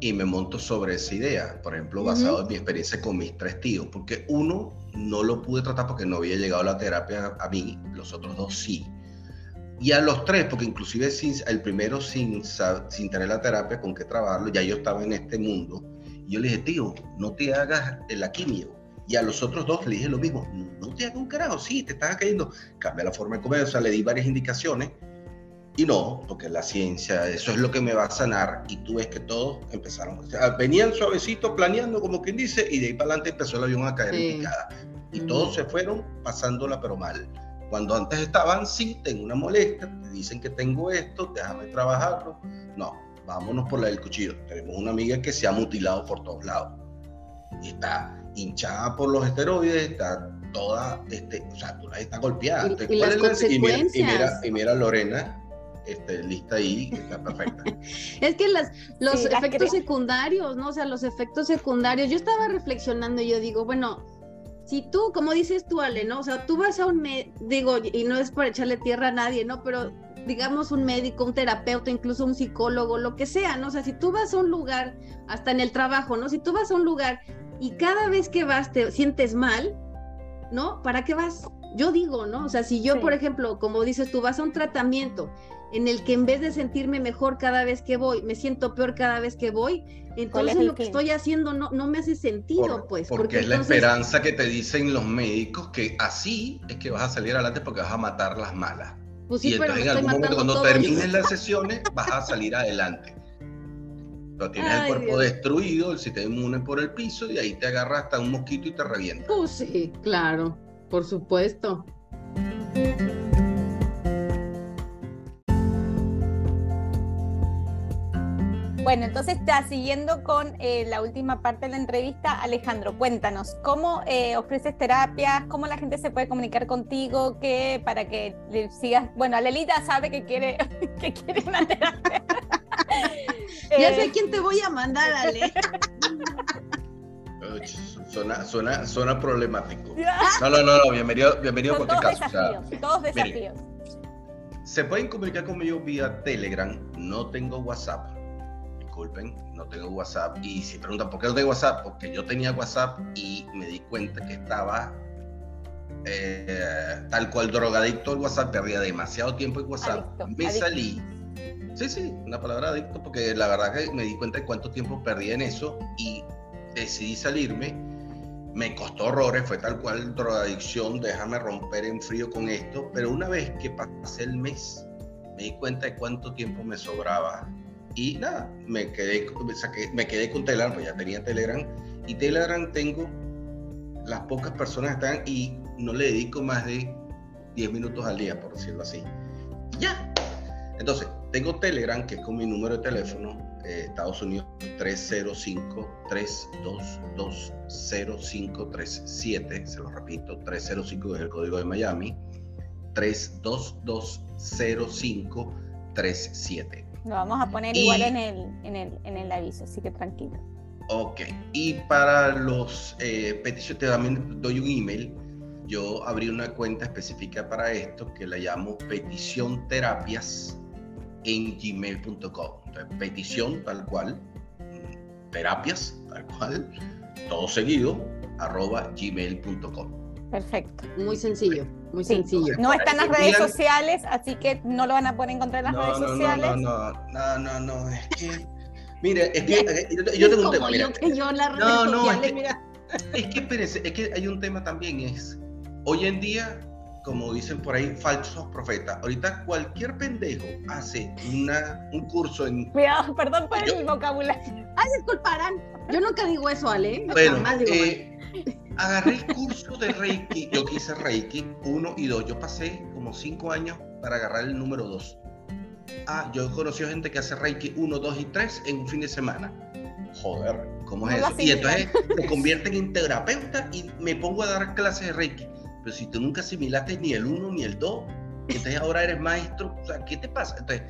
Y me monto sobre esa idea, por ejemplo, basado en mi experiencia con mis tres tíos, porque uno no lo pude tratar porque no había llegado la terapia a mí, los otros dos sí. Y a los tres, porque inclusive sin, el primero sin, sin tener la terapia con qué trabajarlo, ya yo estaba en este mundo, y yo le dije, tío, no te hagas la quimio. Y a los otros dos le dije lo mismo, no te hagas un carajo, sí, te estás cayendo, cambia la forma de comer, o sea, le di varias indicaciones, y no, porque la ciencia, eso es lo que me va a sanar. Y tú ves que todos empezaron, venían suavecitos, planeando, como quien dice, y de ahí para adelante empezó el avión a caer en picada. Y todos se fueron pasándola, pero mal. Cuando antes estaban, sí, tengo una molestia, te dicen que tengo esto, déjame trabajarlo. No, vámonos por la del cuchillo. Tenemos una amiga que se ha mutilado por todos lados. Y está hinchada por los esteroides, está toda, este, o sea, tú la estás golpeada. Y, las consecuencias. Y mira, y mira Lorena, este, lista ahí, está perfecta. es que las, los efectos secundarios, ¿no? O sea, los efectos secundarios, yo estaba reflexionando y yo digo, bueno, si tú, como dices tú, Ale, ¿no? O sea, tú vas a un, digo, y no es para echarle tierra a nadie, ¿no? Pero digamos un médico, un terapeuta, incluso un psicólogo, lo que sea, ¿no? O sea, si tú vas a un lugar, hasta en el trabajo, ¿no? Si tú vas a un lugar y cada vez que vas te sientes mal, ¿no? ¿Para qué vas? Yo digo, ¿no? O sea, si yo, por ejemplo, como dices tú, vas a un tratamiento en el que en vez de sentirme mejor cada vez que voy, me siento peor cada vez que voy, entonces lo que estoy haciendo no, no me hace sentido, pues. Porque, es la esperanza que te dicen los médicos que así es que vas a salir adelante porque vas a matar las malas. Pues y entonces en algún momento cuando termines las sesiones vas a salir adelante. Tienes el cuerpo destruido, el sistema inmune por el piso y ahí te agarras hasta un mosquito y te revienta. Pues sí, claro, por supuesto. Bueno, entonces ya siguiendo con eh, la última parte de la entrevista, Alejandro, cuéntanos, ¿cómo eh, ofreces terapias? ¿Cómo la gente se puede comunicar contigo? ¿Qué, para que le sigas? Bueno, Alelita sabe que quiere, que quiere una terapia. Ya sé eh, quién te voy a mandar, Ale. Suena, suena, suena problemático. No, no, no, no, bienvenido, bienvenido con todos caso. Desafíos, todos desafíos. se pueden comunicar conmigo vía Telegram, no tengo WhatsApp disculpen, no tengo WhatsApp. Y si preguntan por qué no tengo WhatsApp, porque yo tenía WhatsApp y me di cuenta que estaba eh, tal cual drogadicto el WhatsApp, perdía demasiado tiempo en WhatsApp. me salí. Sí, sí, una palabra adicto, porque la verdad que me di cuenta de cuánto tiempo perdí en eso y decidí salirme. Me costó horrores, fue tal cual drogadicción, déjame romper en frío con esto, pero una vez que pasé el mes, me di cuenta de cuánto tiempo me sobraba y nada, me quedé, me quedé con Telegram, pues ya tenía Telegram. Y Telegram tengo las pocas personas que están y no le dedico más de 10 minutos al día, por decirlo así. Ya. Entonces, tengo Telegram, que es con mi número de teléfono, eh, Estados Unidos 305-322-0537, se lo repito, 305 es el código de Miami, 322-0537. Lo vamos a poner igual en el, en, el, en el aviso, así que tranquilo. Ok, y para los eh, peticiones, también doy un email. Yo abrí una cuenta específica para esto que la llamo petición terapias en gmail.com. Petición tal cual, terapias tal cual, todo seguido, arroba gmail.com. Perfecto. Muy sencillo, muy sencillo. No está en las redes sociales, así que no lo van a poder encontrar en las redes sociales. No, no, no, no, es que. Mire, es que eh, yo, tengo un tema. Mira. Yo, las redes no, no, es que, es que espérense, es que hay un tema también, es. Hoy en día, como dicen por ahí, falsos profetas. Ahorita cualquier pendejo hace una, un curso en. Cuidado, perdón por el vocabulario. Ay, disculparán. Yo nunca digo eso, Ale. Bueno, eh, agarré el curso de Reiki, yo quise Reiki 1 y 2, yo pasé como como cinco años para agarrar el número dos. Ah, yo he conocido gente que hace Reiki 1, 2 y 3 en un fin de semana. Joder, ¿cómo es eso? Y entonces se convierten en terapeuta y me pongo a dar clases de Reiki. Pero si tú nunca asimilaste ni el 1 ni el 2, entonces ahora eres maestro, o sea, ¿qué te pasa? Entonces,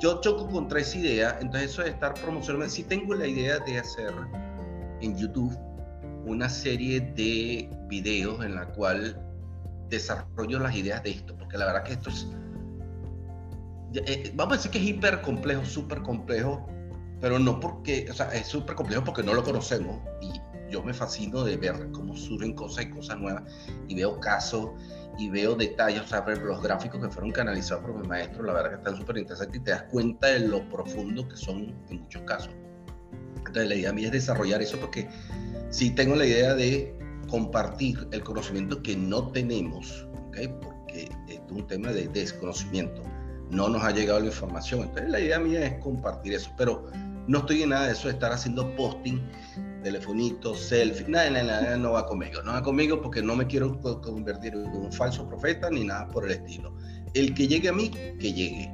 yo choco contra esa idea, entonces eso de estar promocionando, si tengo la idea de hacer en YouTube una serie de videos en la cual desarrollo las ideas de esto, porque la verdad que esto es, eh, vamos a decir que es hiper complejo, súper complejo, pero no porque, o sea, es súper complejo porque no lo conocemos yo me fascino de ver cómo surgen cosas y cosas nuevas y veo casos y veo detalles, o los gráficos que fueron canalizados por mi maestro, la verdad que están súper interesantes y te das cuenta de lo profundo que son en muchos casos. Entonces la idea mía es desarrollar eso porque sí tengo la idea de compartir el conocimiento que no tenemos, ¿okay? porque es un tema de desconocimiento, no nos ha llegado la información, entonces la idea mía es compartir eso, pero no estoy en nada de eso de estar haciendo posting telefonito, selfie, nada, nada, nada, no va conmigo. No va conmigo porque no me quiero convertir en un falso profeta ni nada por el estilo. El que llegue a mí, que llegue.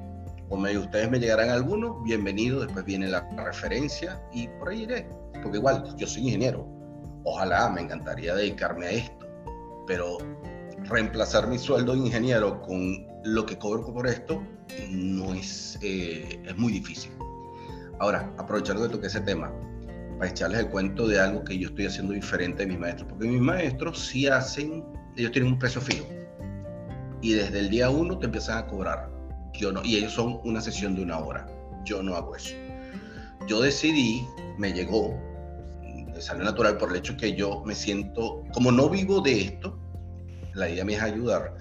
O me, ustedes me llegarán algunos, bienvenido, después viene la referencia y por ahí iré. Porque igual, yo soy ingeniero. Ojalá me encantaría dedicarme a esto, pero reemplazar mi sueldo de ingeniero con lo que cobro por esto no es, eh, es muy difícil. Ahora, aprovechando de que ese tema, para echarles el cuento de algo que yo estoy haciendo diferente de mis maestros, porque mis maestros sí hacen, ellos tienen un precio fijo y desde el día uno te empiezan a cobrar. Yo no, y ellos son una sesión de una hora. Yo no hago eso. Yo decidí, me llegó, salió natural por el hecho que yo me siento, como no vivo de esto, la idea me es ayudar.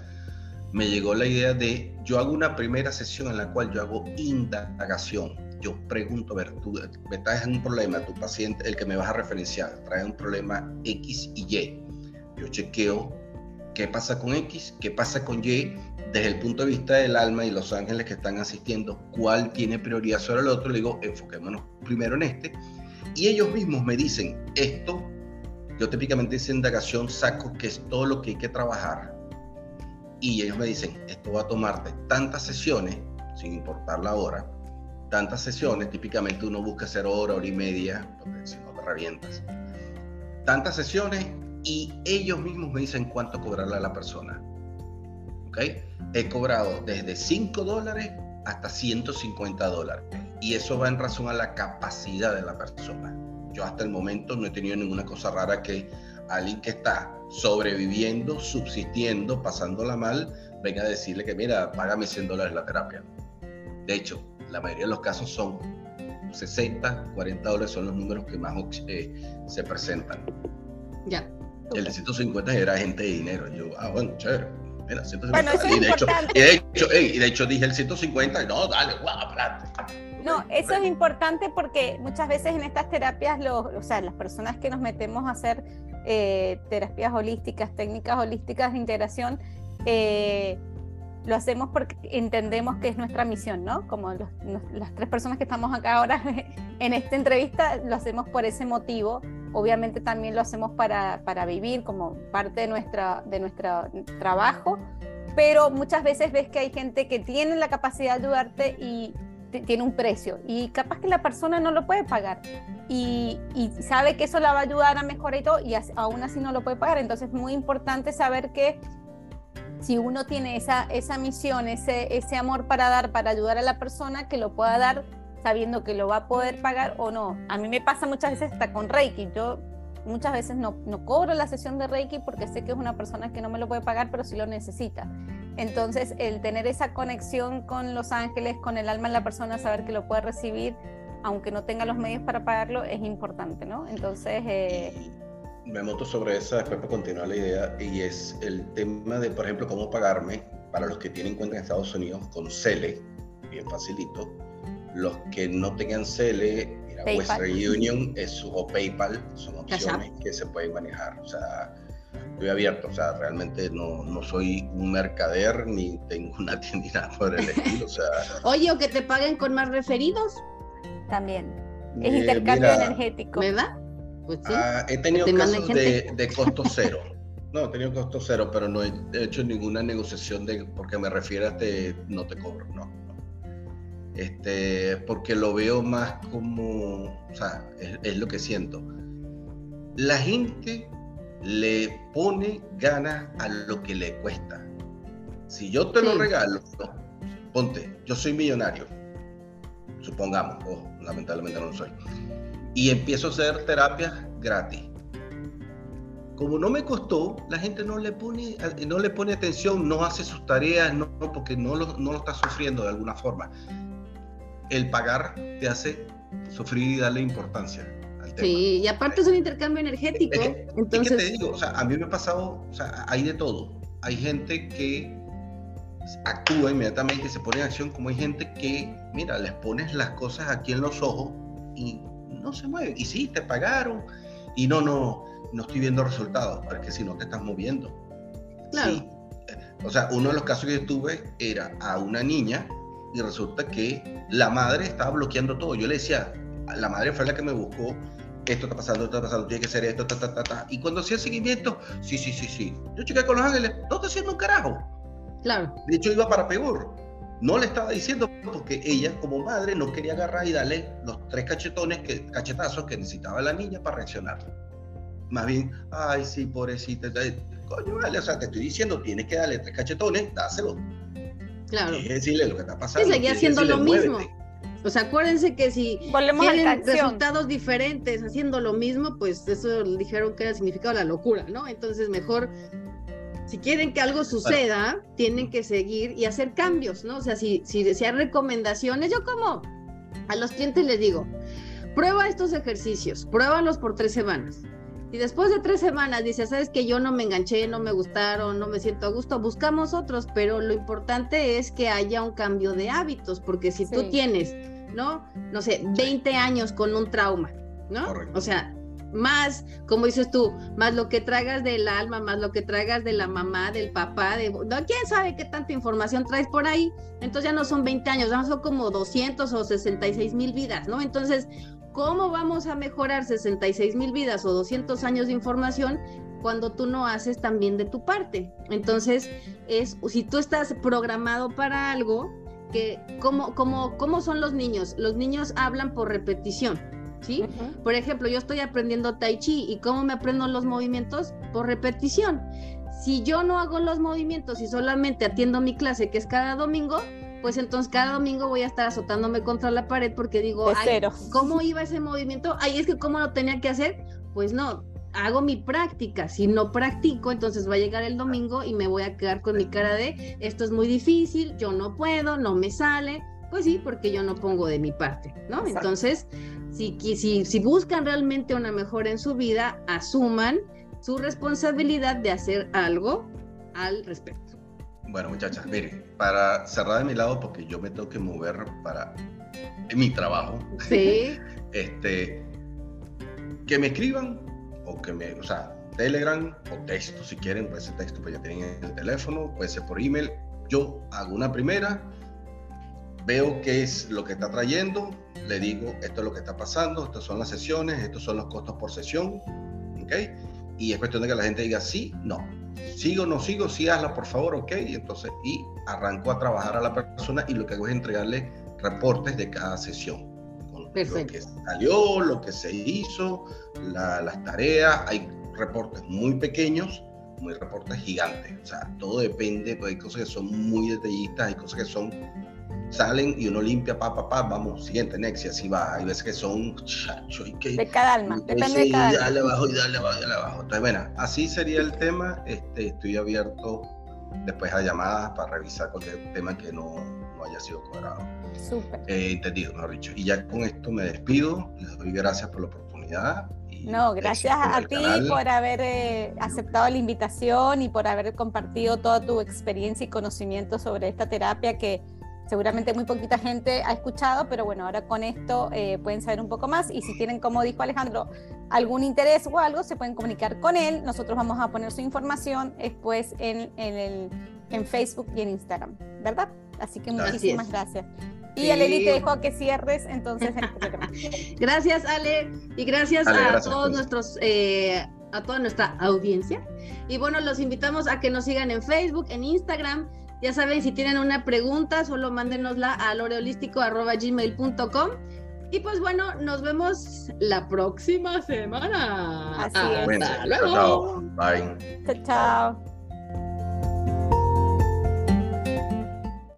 Me llegó la idea de, yo hago una primera sesión en la cual yo hago indagación yo pregunto, a ver, tú me traes un problema, tu paciente, el que me vas a referenciar, trae un problema X y Y. Yo chequeo qué pasa con X, qué pasa con Y, desde el punto de vista del alma y los ángeles que están asistiendo, cuál tiene prioridad sobre el otro, le digo, enfoquémonos primero en este. Y ellos mismos me dicen, esto, yo típicamente esa indagación saco que es todo lo que hay que trabajar. Y ellos me dicen, esto va a tomarte tantas sesiones, sin importar la hora, tantas sesiones, típicamente uno busca hacer hora, hora y media, porque si no te revientas. Tantas sesiones y ellos mismos me dicen cuánto cobrarle a la persona. ¿Ok? He cobrado desde 5 dólares hasta 150 dólares. Y eso va en razón a la capacidad de la persona. Yo hasta el momento no he tenido ninguna cosa rara que alguien que está sobreviviendo, subsistiendo, pasándola mal, venga a decirle que mira, págame 100 dólares la terapia. De hecho, la mayoría de los casos son 60, 40 dólares son los números que más eh, se presentan. Ya. El de 150 era gente de dinero. Yo, ah, bueno, chévere. Mira, 150. Bueno, eso y, de hecho, y, de hecho, y de hecho dije el 150, no, dale, guau, No, eso es importante porque muchas veces en estas terapias, los, o sea, las personas que nos metemos a hacer eh, terapias holísticas, técnicas holísticas de integración, eh, lo hacemos porque entendemos que es nuestra misión, ¿no? Como las tres personas que estamos acá ahora en esta entrevista, lo hacemos por ese motivo. Obviamente también lo hacemos para, para vivir como parte de, nuestra, de nuestro trabajo, pero muchas veces ves que hay gente que tiene la capacidad de ayudarte y tiene un precio y capaz que la persona no lo puede pagar y, y, sabe que eso la va a ayudar a mejorar y todo y aún así no lo puede pagar. Entonces es muy importante saber que si uno tiene esa, esa misión, ese, ese amor para dar, para ayudar a la persona, que lo pueda dar sabiendo que lo va a poder pagar o no. A mí me pasa muchas veces hasta con Reiki. Yo muchas veces no, no cobro la sesión de Reiki porque sé que es una persona que no me lo puede pagar, pero sí lo necesita. Entonces, el tener esa conexión con los ángeles, con el alma de la persona, saber que lo puede recibir, aunque no tenga los medios para pagarlo, es importante, ¿no? Entonces, eh, me monto sobre esa después para continuar la idea y es el tema de, por ejemplo, cómo pagarme para los que tienen cuenta en Estados Unidos con Cele, bien facilito. Los que no tengan Cele, mira, Western Union es, o PayPal son opciones que se pueden manejar. O sea, estoy abierto, o sea, realmente no, no soy un mercader ni tengo una tienda por el estilo. O sea, Oye, o que te paguen con más referidos. También. Es eh, intercambio energético. ¿Verdad? Pues ah, he tenido casos de, costo cero. No, he tenido costo cero, pero no he hecho ninguna negociación de porque me refieras de no te cobro, no. Este, porque lo veo más como, o sea, es, lo que siento. La gente le pone ganas a lo que le cuesta. Si yo te lo regalo, ponte, yo soy millonario, supongamos, o lamentablemente no lo soy, y empiezo a hacer terapias gratis como no me costó, la gente no le pone, no le pone atención, no hace sus tareas, no, porque no lo, no lo está sufriendo de alguna forma. El pagar te hace sufrir y darle importancia al tema. Sí, y aparte es un intercambio energético. entonces... te digo, o sea, a mí me ha pasado, o sea, hay de todo. Hay gente que actúa inmediatamente se pone en acción, como hay gente que, mira, les pones las cosas aquí en los ojos y no se mueven. Y sí, te pagaron. Y no, no, no estoy viendo resultados, porque si no te estás moviendo. Claro. O sea, uno de los casos que yo tuve era a una niña y resulta que la madre estaba bloqueando todo. Yo le decía, la madre fue la que me buscó, esto está pasando, esto está pasando, tiene que ser esto, ta, ta, ta, ta. Y cuando hacía seguimiento, sí, sí, sí, sí. Yo chequé con los ángeles, no está haciendo un carajo. Claro. De hecho, iba para peor. No le estaba diciendo porque ella, como madre, no quería agarrar y darle los tres cachetones, que, cachetazos que necesitaba la niña para reaccionar más bien, ay, sí, pobrecita, coño, vale, o sea, te estoy diciendo, tienes que darle tres cachetones, dáselo. Claro. Es decirle lo que está pasando. Y seguía haciendo lo mismo. O sea, acuérdense que si tienen resultados diferentes haciendo lo mismo, pues eso dijeron que era significado la locura, ¿no? Entonces, mejor, si quieren que algo suceda, tienen que seguir y hacer cambios, ¿no? O sea, si, si, si hay recomendaciones, yo como a los clientes les digo, prueba estos ejercicios, pruébalos por tres semanas y después de tres semanas dice, sabes que yo no me enganché, no me gustaron, no me siento a gusto, buscamos otros, pero lo importante es que haya un cambio de hábitos, porque si tú tienes, ¿no? No sé, 20 años con un trauma, ¿no? O sea, más, como dices tú, más lo que traigas del alma, más lo que traigas de la mamá, del papá, de quién sabe qué tanta información traes por ahí. Entonces ya no son 20 años, ya son como 200 o 66 mil vidas, ¿no? Entonces, ¿Cómo vamos a mejorar 66 mil vidas o 200 años de información cuando tú no haces también de tu parte? Entonces, es si tú estás programado para algo, que ¿cómo, cómo, cómo son los niños? Los niños hablan por repetición. ¿Sí? Por ejemplo, yo estoy aprendiendo tai chi y cómo me aprendo los movimientos por repetición. Si yo no hago los movimientos y solamente atiendo mi clase, que es cada domingo, pues entonces cada domingo voy a estar azotándome contra la pared porque digo, Ay, ¿cómo iba ese movimiento? Ay, es que cómo lo tenía que hacer. Pues no, hago mi práctica. Si no practico, entonces va a llegar el domingo y me voy a quedar con mi cara de, esto es muy difícil, yo no puedo, no me sale. Pues sí, porque yo no pongo de mi parte, ¿no? Entonces, si, si, si buscan realmente una mejora en su vida, asuman su responsabilidad de hacer algo al respecto. Bueno, muchachas, miren, para cerrar de mi lado, porque yo me tengo que mover para mi trabajo. Sí. este, que me escriban o que me, o sea, Telegram o texto, si quieren, puede ser texto, pues ya tienen el teléfono, puede ser por email. Yo hago una primera, veo qué es lo que está trayendo, le digo, esto es lo que está pasando, estas son las sesiones, estos son los costos por sesión, ¿ok? Y es cuestión de que la gente diga sí, no. Sigo no sigo, sí hazla por favor, ok, y entonces, y arranco a trabajar a la persona y lo que hago es entregarle reportes de cada sesión. Con Lo que salió, lo que se hizo, las tareas, hay reportes muy pequeños, muy reportes gigantes, o sea, todo depende, pues hay cosas que son muy detallistas, hay cosas que son salen y uno limpia, pa, pa, pa, vamos, siguiente, next, y así va. Hay veces que son, chacho, y que... De cada alma, depende de cada y dale abajo, y dale abajo, y dale abajo. Entonces, bueno, así sería el tema. Este, estoy abierto después a llamadas para revisar cualquier tema que no, no haya sido cuadrado. Súper. Eh, entendido, mejor dicho. Y ya con esto me despido. Les doy gracias por la oportunidad. no, gracias a ti por haber eh, aceptado la invitación y por haber compartido toda tu experiencia y conocimiento sobre esta terapia que seguramente muy poquita gente ha escuchado, pero bueno, ahora con esto eh, pueden saber un poco más y si tienen, como dijo Alejandro, algún interés o algo, se pueden comunicar con él. Nosotros vamos a poner su información después en, en, el, en Facebook y en Instagram, ¿verdad? Así que muchísimas gracias. Y sí. Aleli te dejo que cierres entonces el Gracias Ale y gracias a todos nuestros eh, a toda nuestra audiencia. Y bueno, los invitamos a que nos sigan en Facebook, en Instagram. Ya saben, si tienen una pregunta, solo mándenosla a loreolístico.gmail.com. Y pues bueno, nos vemos la próxima semana. Así es. Hasta luego. Bye. Chao, chao.